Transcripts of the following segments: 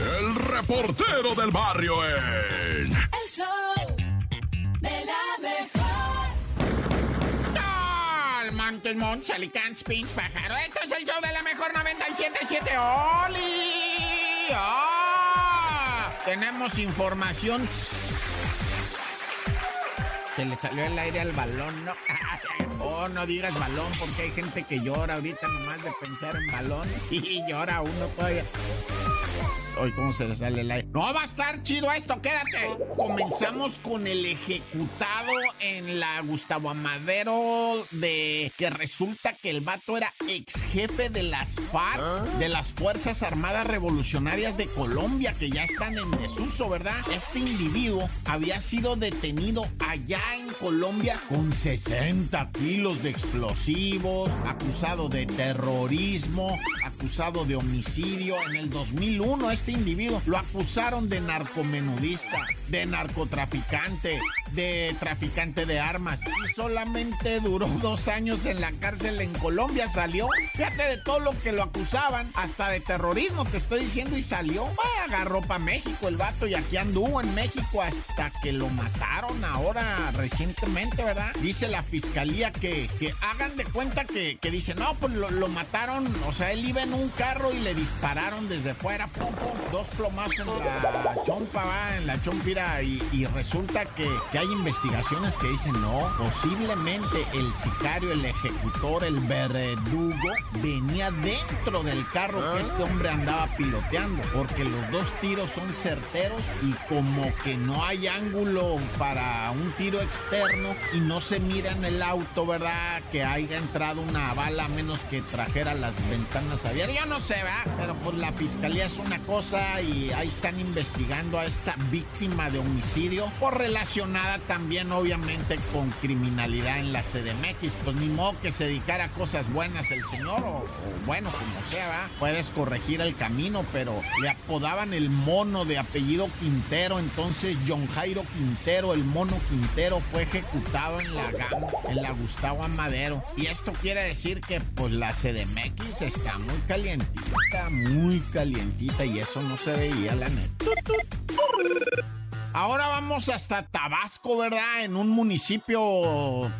el reportero del barrio en... El show de la mejor. ¡Al Montes, Montes, Alicante, Pinch, Pájaro! Esto es el show de la mejor 97.7. ¡Oli! ¡Ah! Tenemos información. Se le salió el aire al balón, ¿no? Oh, no digas balón, porque hay gente que llora ahorita nomás de pensar en balón. Sí, llora uno todavía. Hoy, ¿cómo se le sale el aire? No va a estar chido esto, quédate. Comenzamos con el ejecutado en la Gustavo Amadero de que resulta que el vato era ex jefe de las FARC, de las Fuerzas Armadas Revolucionarias de Colombia, que ya están en desuso, ¿verdad? Este individuo había sido detenido allá en Colombia con 60 kilos de explosivos, acusado de terrorismo, acusado de homicidio. En el 2001 este individuo lo acusaron de narcomenudista, de narcotraficante, de traficante de armas. Y solamente duró dos años en la cárcel en Colombia. Salió, fíjate de todo lo que lo acusaban, hasta de terrorismo te estoy diciendo y salió. Ah, agarró para México el vato y aquí anduvo en México hasta que lo mataron ahora ¿verdad? Dice la fiscalía que, que hagan de cuenta que, que dice, no, pues lo, lo mataron, o sea, él iba en un carro y le dispararon desde fuera, pum, pum, dos plomazos en la chompa, va, en la chompira, y, y resulta que, que hay investigaciones que dicen, no, posiblemente el sicario, el ejecutor, el verdugo, venía dentro del carro que este hombre andaba piloteando, porque los dos tiros son certeros y como que no hay ángulo para un tiro externo y no se mira en el auto, ¿verdad? Que haya entrado una bala a menos que trajera las ventanas abiertas. Yo no sé, ¿verdad? Pero pues la fiscalía es una cosa y ahí están investigando esta víctima de homicidio por relacionada también obviamente con criminalidad en la CDMX. Pues ni modo que se dedicara a cosas buenas el señor o, o bueno, como sea. Puedes corregir el camino, pero le apodaban el mono de apellido Quintero, entonces John Jairo Quintero, el mono Quintero, fue ejecutado en la GAM, en la Gustavo Amadero. Y esto quiere decir que pues la CDMX está muy calientita, muy calientita y eso no se veía la neta. Oh, Ahora vamos hasta Tabasco, ¿verdad? En un municipio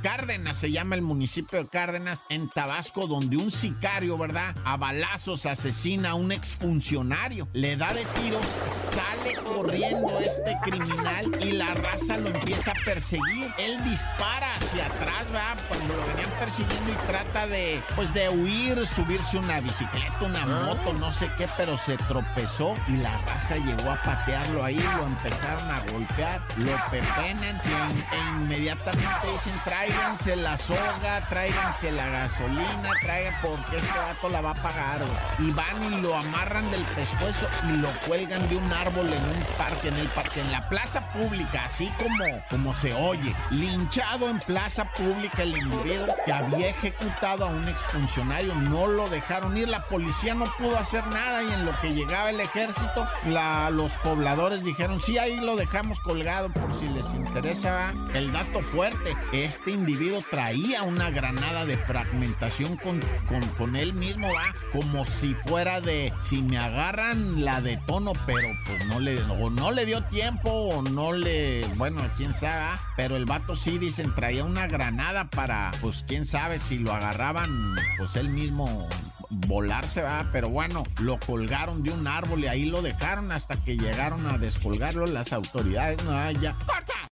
Cárdenas, se llama el municipio de Cárdenas, en Tabasco, donde un sicario, ¿verdad? A balazos asesina a un exfuncionario, le da de tiros, sale corriendo este criminal y la raza lo empieza a perseguir. Él dispara hacia atrás, ¿verdad? Cuando lo venían persiguiendo y trata de, pues, de huir, subirse una bicicleta, una moto, no sé qué, pero se tropezó y la raza llegó a patearlo ahí, lo empezaron a golpear, lo pepenan e inmediatamente dicen tráiganse la soga, tráiganse la gasolina, traigan porque este vato la va a pagar. Y van y lo amarran del pescuezo y lo cuelgan de un árbol en un parque, en el parque, en la plaza pública, así como, como se oye. Linchado en plaza pública el individuo que había ejecutado a un exfuncionario, no lo dejaron ir, la policía no pudo hacer nada y en lo que llegaba el ejército, los pobladores dijeron, sí, ahí lo dejamos colgado por si les interesa. El dato fuerte, este individuo traía una granada de fragmentación con, con, con él mismo, va, como si fuera de, si me agarran la detono, pero pues no le, o no le dio tiempo o no le, bueno, quién sabe, pero el vato sí dicen traía una granada para, pues quién sabe si lo agarraban, pues él mismo volarse, va, pero bueno, lo colgaron de un árbol y ahí lo dejaron hasta que llegaron a descolgarlo las autoridades. No, ya. ¡Corta!